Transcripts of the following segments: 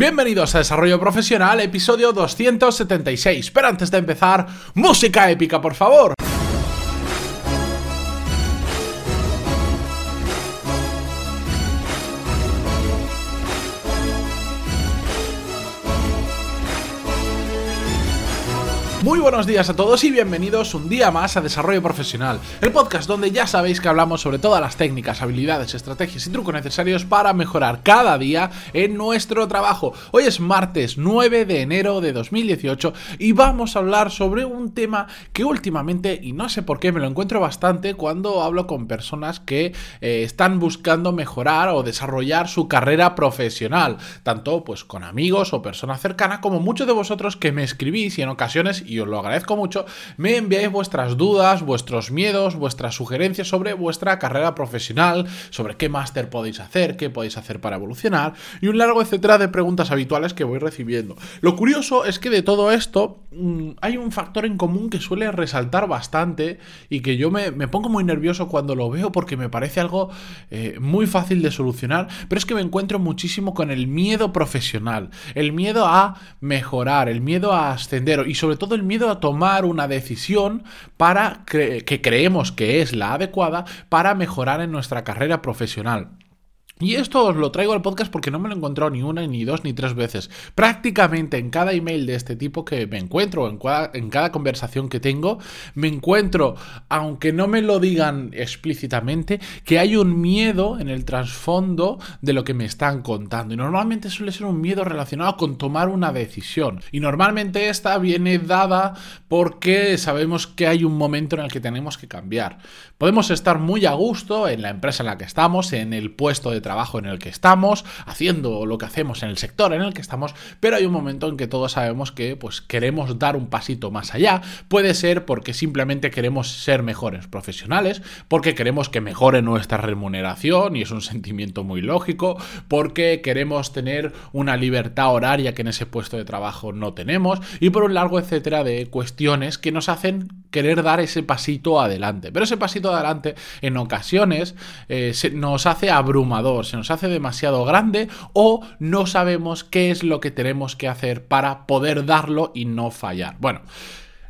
Bienvenidos a Desarrollo Profesional, episodio 276. Pero antes de empezar, música épica, por favor. Muy buenos días a todos y bienvenidos un día más a Desarrollo Profesional, el podcast donde ya sabéis que hablamos sobre todas las técnicas, habilidades, estrategias y trucos necesarios para mejorar cada día en nuestro trabajo. Hoy es martes 9 de enero de 2018 y vamos a hablar sobre un tema que últimamente, y no sé por qué, me lo encuentro bastante cuando hablo con personas que eh, están buscando mejorar o desarrollar su carrera profesional, tanto pues con amigos o personas cercanas como muchos de vosotros que me escribís y en ocasiones y os lo agradezco mucho, me enviáis vuestras dudas, vuestros miedos, vuestras sugerencias sobre vuestra carrera profesional, sobre qué máster podéis hacer, qué podéis hacer para evolucionar y un largo etcétera de preguntas habituales que voy recibiendo. Lo curioso es que de todo esto mm, hay un factor en común que suele resaltar bastante y que yo me, pongo muy nervioso cuando lo veo porque me parece algo eh, muy fácil de solucionar, pero es que me encuentro muchísimo con el miedo profesional, el miedo a mejorar, el miedo a ascender y sobre todo el miedo a tomar una decisión para que creemos que es la adecuada para mejorar en nuestra carrera profesional. Y esto os lo traigo al podcast porque no me lo he encontrado ni una, ni dos, ni tres veces. Prácticamente en cada email de este tipo que me encuentro, en cada, en cada conversación que tengo, me encuentro, aunque no me lo digan explícitamente, que hay un miedo en el trasfondo de lo que me están contando. Y normalmente suele ser un miedo relacionado con tomar una decisión. Y normalmente esta viene dada porque sabemos que hay un momento en el que tenemos que cambiar. Podemos estar muy a gusto en la empresa en la que estamos, en el puesto de trabajo trabajo en el que estamos, haciendo lo que hacemos en el sector en el que estamos, pero hay un momento en que todos sabemos que pues queremos dar un pasito más allá. Puede ser porque simplemente queremos ser mejores profesionales, porque queremos que mejore nuestra remuneración y es un sentimiento muy lógico, porque queremos tener una libertad horaria que en ese puesto de trabajo no tenemos y por un largo etcétera de cuestiones que nos hacen querer dar ese pasito adelante. Pero ese pasito adelante en ocasiones eh, nos hace abrumador se nos hace demasiado grande o no sabemos qué es lo que tenemos que hacer para poder darlo y no fallar. Bueno,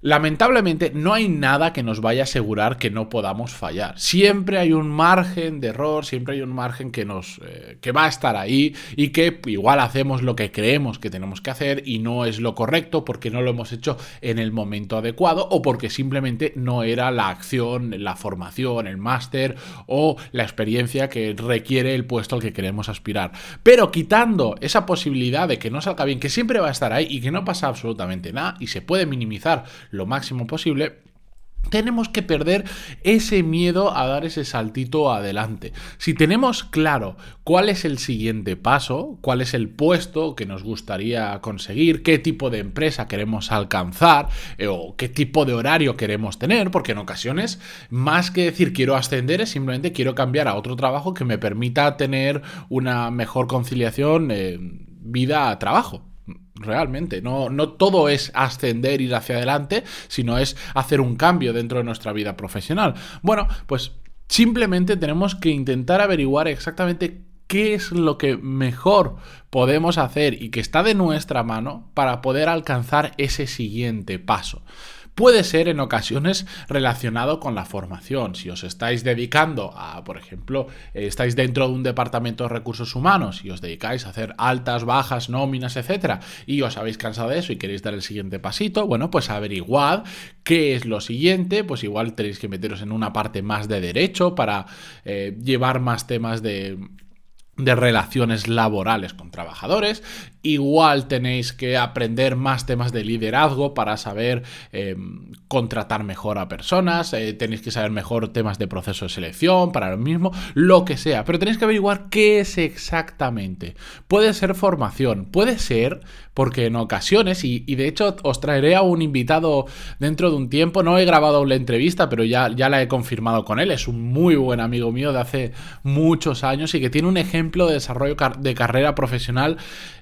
Lamentablemente no hay nada que nos vaya a asegurar que no podamos fallar. Siempre hay un margen de error, siempre hay un margen que nos eh, que va a estar ahí y que igual hacemos lo que creemos que tenemos que hacer y no es lo correcto porque no lo hemos hecho en el momento adecuado o porque simplemente no era la acción, la formación, el máster o la experiencia que requiere el puesto al que queremos aspirar. Pero quitando esa posibilidad de que no salga bien, que siempre va a estar ahí y que no pasa absolutamente nada y se puede minimizar lo máximo posible, tenemos que perder ese miedo a dar ese saltito adelante. Si tenemos claro cuál es el siguiente paso, cuál es el puesto que nos gustaría conseguir, qué tipo de empresa queremos alcanzar eh, o qué tipo de horario queremos tener, porque en ocasiones más que decir quiero ascender es simplemente quiero cambiar a otro trabajo que me permita tener una mejor conciliación eh, vida-trabajo realmente. No, no todo es ascender, ir hacia adelante, sino es hacer un cambio dentro de nuestra vida profesional. Bueno, pues simplemente tenemos que intentar averiguar exactamente qué es lo que mejor podemos hacer y que está de nuestra mano para poder alcanzar ese siguiente paso puede ser en ocasiones relacionado con la formación. Si os estáis dedicando a, por ejemplo, eh, estáis dentro de un departamento de recursos humanos y os dedicáis a hacer altas, bajas, nóminas, etcétera, y os habéis cansado de eso y queréis dar el siguiente pasito, bueno, pues averiguad qué es lo siguiente, pues igual tenéis que meteros en una parte más de derecho para eh, llevar más temas de de relaciones laborales con trabajadores. Igual tenéis que aprender más temas de liderazgo para saber eh, contratar mejor a personas. Eh, tenéis que saber mejor temas de proceso de selección para lo mismo, lo que sea. Pero tenéis que averiguar qué es exactamente. Puede ser formación, puede ser porque en ocasiones, y, de hecho os traeré a un invitado dentro de un tiempo. No he grabado la entrevista, pero ya, ya la he confirmado con él. Es un muy buen amigo mío de hace muchos años y que tiene un ejemplo ejemplo de desarrollo de carrera profesional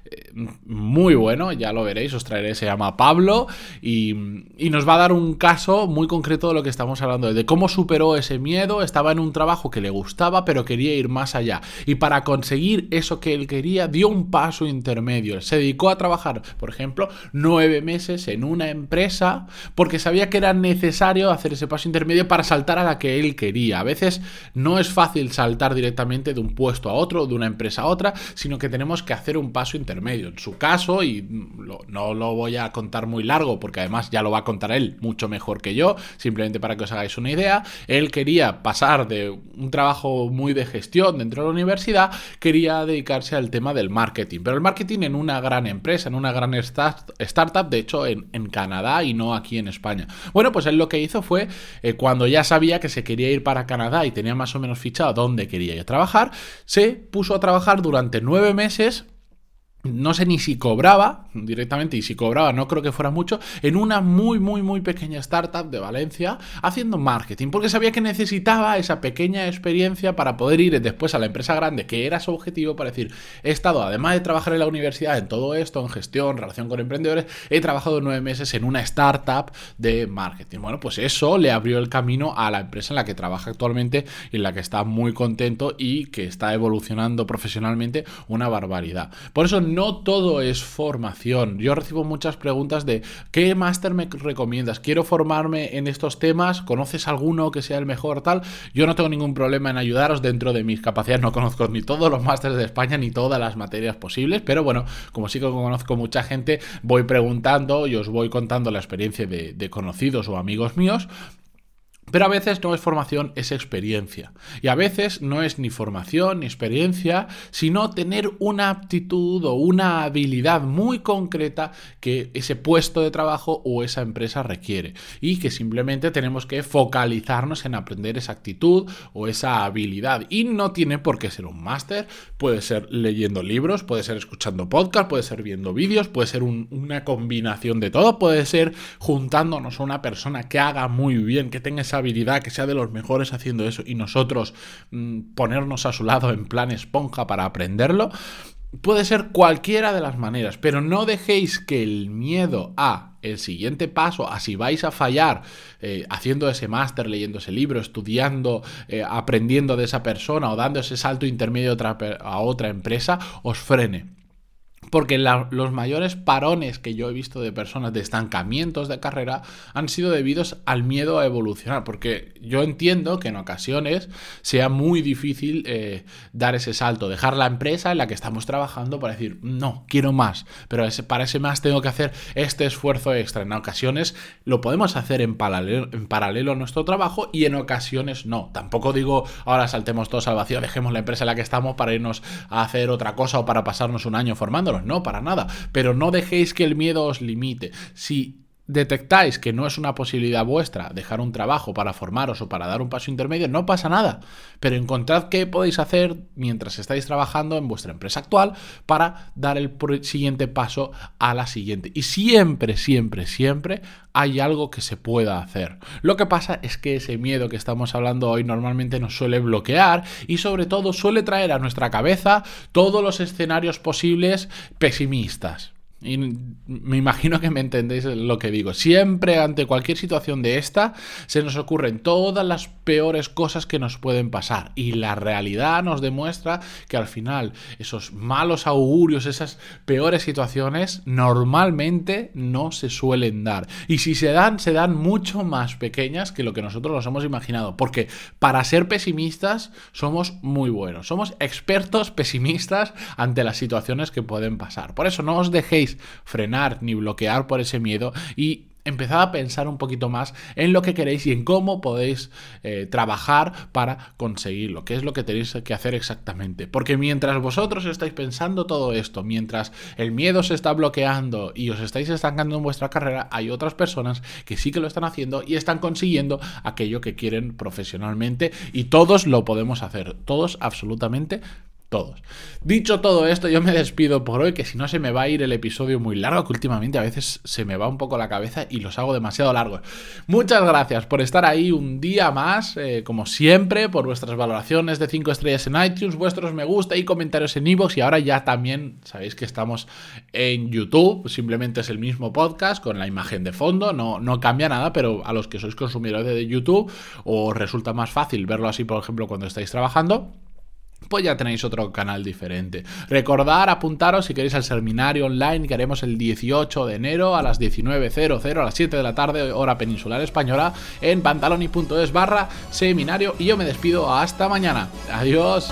eh, muy bueno, ya lo veréis, os traeré, se llama Pablo y, nos va a dar un caso muy concreto de lo que estamos hablando, de cómo superó ese miedo, estaba en un trabajo que le gustaba pero quería ir más allá. Y para conseguir eso que él quería dio un paso intermedio, se dedicó a trabajar, por ejemplo, nueve meses en una empresa porque sabía que era necesario hacer ese paso intermedio para saltar a la que él quería. A veces no es fácil saltar directamente de un puesto a otro, de una empresa a otra, sino que tenemos que hacer un paso intermedio En su caso, y no lo voy a contar muy largo porque además ya lo va a contar él mucho mejor que yo, simplemente para que os hagáis una idea, él quería pasar de un trabajo muy de gestión dentro de la universidad, quería dedicarse al tema del marketing, pero el marketing en una gran empresa, en una gran startup, de hecho en, Canadá y no aquí en España. Bueno, pues él lo que hizo fue, eh, cuando ya sabía que se quería ir para Canadá y tenía más o menos fichado dónde quería ir a trabajar, se puso a trabajar durante nueve meses no sé ni si cobraba directamente, y si cobraba no creo que fuera mucho, en una muy, muy, muy pequeña startup de Valencia haciendo marketing, porque sabía que necesitaba esa pequeña experiencia para poder ir después a la empresa grande, que era su objetivo, para decir, he estado, además de trabajar en la universidad, en todo esto, en gestión, relación con emprendedores, he trabajado nueve meses en una startup de marketing. Bueno, pues eso le abrió el camino a la empresa en la que trabaja actualmente, en la que está muy contento y que está evolucionando profesionalmente una barbaridad. Por eso no todo es formación. Yo recibo muchas preguntas de ¿qué máster me recomiendas? Quiero formarme en estos temas, ¿conoces alguno que sea el mejor tal? Yo no tengo ningún problema en ayudaros dentro de mis capacidades, no conozco ni todos los másteres de España ni todas las materias posibles, pero bueno, como sí que conozco mucha gente, voy preguntando y os voy contando la experiencia de, de conocidos o amigos míos pero a veces no es formación, es experiencia. Y a veces no es ni formación ni experiencia, sino tener una aptitud o una habilidad muy concreta que ese puesto de trabajo o esa empresa requiere. Y que simplemente tenemos que focalizarnos en aprender esa actitud o esa habilidad. Y no tiene por qué ser un máster, puede ser leyendo libros, puede ser escuchando podcast, puede ser viendo vídeos, puede ser una combinación de todo, puede ser juntándonos a una persona que haga muy bien, que tenga esa habilidad, que sea de los mejores haciendo eso y nosotros mm, ponernos a su lado en plan esponja para aprenderlo, puede ser cualquiera de las maneras, pero no dejéis que el miedo a el siguiente paso, a si vais a fallar eh, haciendo ese máster, leyendo ese libro, estudiando, eh, aprendiendo de esa persona o dando ese salto intermedio a otra empresa, os frene. Porque los mayores parones que yo he visto de personas de estancamientos de carrera han sido debidos al miedo a evolucionar. Porque yo entiendo que en ocasiones sea muy difícil eh, dar ese salto, dejar la empresa en la que estamos trabajando para decir, no, quiero más. Pero para ese más tengo que hacer este esfuerzo extra. En ocasiones lo podemos hacer en paralelo, en paralelo a nuestro trabajo y en ocasiones no. Tampoco digo, ahora saltemos todos al vacío, dejemos la empresa en la que estamos para irnos a hacer otra cosa o para pasarnos un año formándonos no, para nada. Pero no dejéis que el miedo os limite. Si detectáis que no es una posibilidad vuestra dejar un trabajo para formaros o para dar un paso intermedio, no pasa nada. Pero encontrad qué podéis hacer mientras estáis trabajando en vuestra empresa actual para dar el siguiente paso a la siguiente. Y siempre, siempre, siempre hay algo que se pueda hacer. Lo que pasa es que ese miedo que estamos hablando hoy normalmente nos suele bloquear y sobre todo suele traer a nuestra cabeza todos los escenarios posibles pesimistas. Y me imagino que me entendéis lo que digo. Siempre ante cualquier situación de esta se nos ocurren todas las peores cosas que nos pueden pasar. Y la realidad nos demuestra que al final esos malos augurios, esas peores situaciones, normalmente no se suelen dar. Y si se dan, se dan mucho más pequeñas que lo que nosotros nos hemos imaginado. Porque para ser pesimistas somos muy buenos. Somos expertos pesimistas ante las situaciones que pueden pasar. Por eso no os dejéis frenar ni bloquear por ese miedo y empezad a pensar un poquito más en lo que queréis y en cómo podéis eh, trabajar para conseguirlo, qué es lo que tenéis que hacer exactamente. Porque mientras vosotros estáis pensando todo esto, mientras el miedo se está bloqueando y os estáis estancando en vuestra carrera, hay otras personas que sí que lo están haciendo y están consiguiendo aquello que quieren profesionalmente y todos lo podemos hacer, todos absolutamente todos. Dicho todo esto, yo me despido por hoy, que si no se me va a ir el episodio muy largo, que últimamente a veces se me va un poco la cabeza y los hago demasiado largos. Muchas gracias por estar ahí un día más, eh, como siempre, por vuestras valoraciones de 5 estrellas en iTunes, vuestros me gusta y comentarios en iVoox y ahora ya también sabéis que estamos en YouTube, simplemente es el mismo podcast con la imagen de fondo, no, no cambia nada, pero a los que sois consumidores de YouTube os resulta más fácil verlo así, por ejemplo, cuando estáis trabajando pues ya tenéis otro canal diferente. Recordar, apuntaros si queréis al seminario online que haremos el 18 de enero a las 19.00, a las 7 de la tarde, hora peninsular española, en pantaloni.es barra seminario. Y yo me despido hasta mañana. Adiós.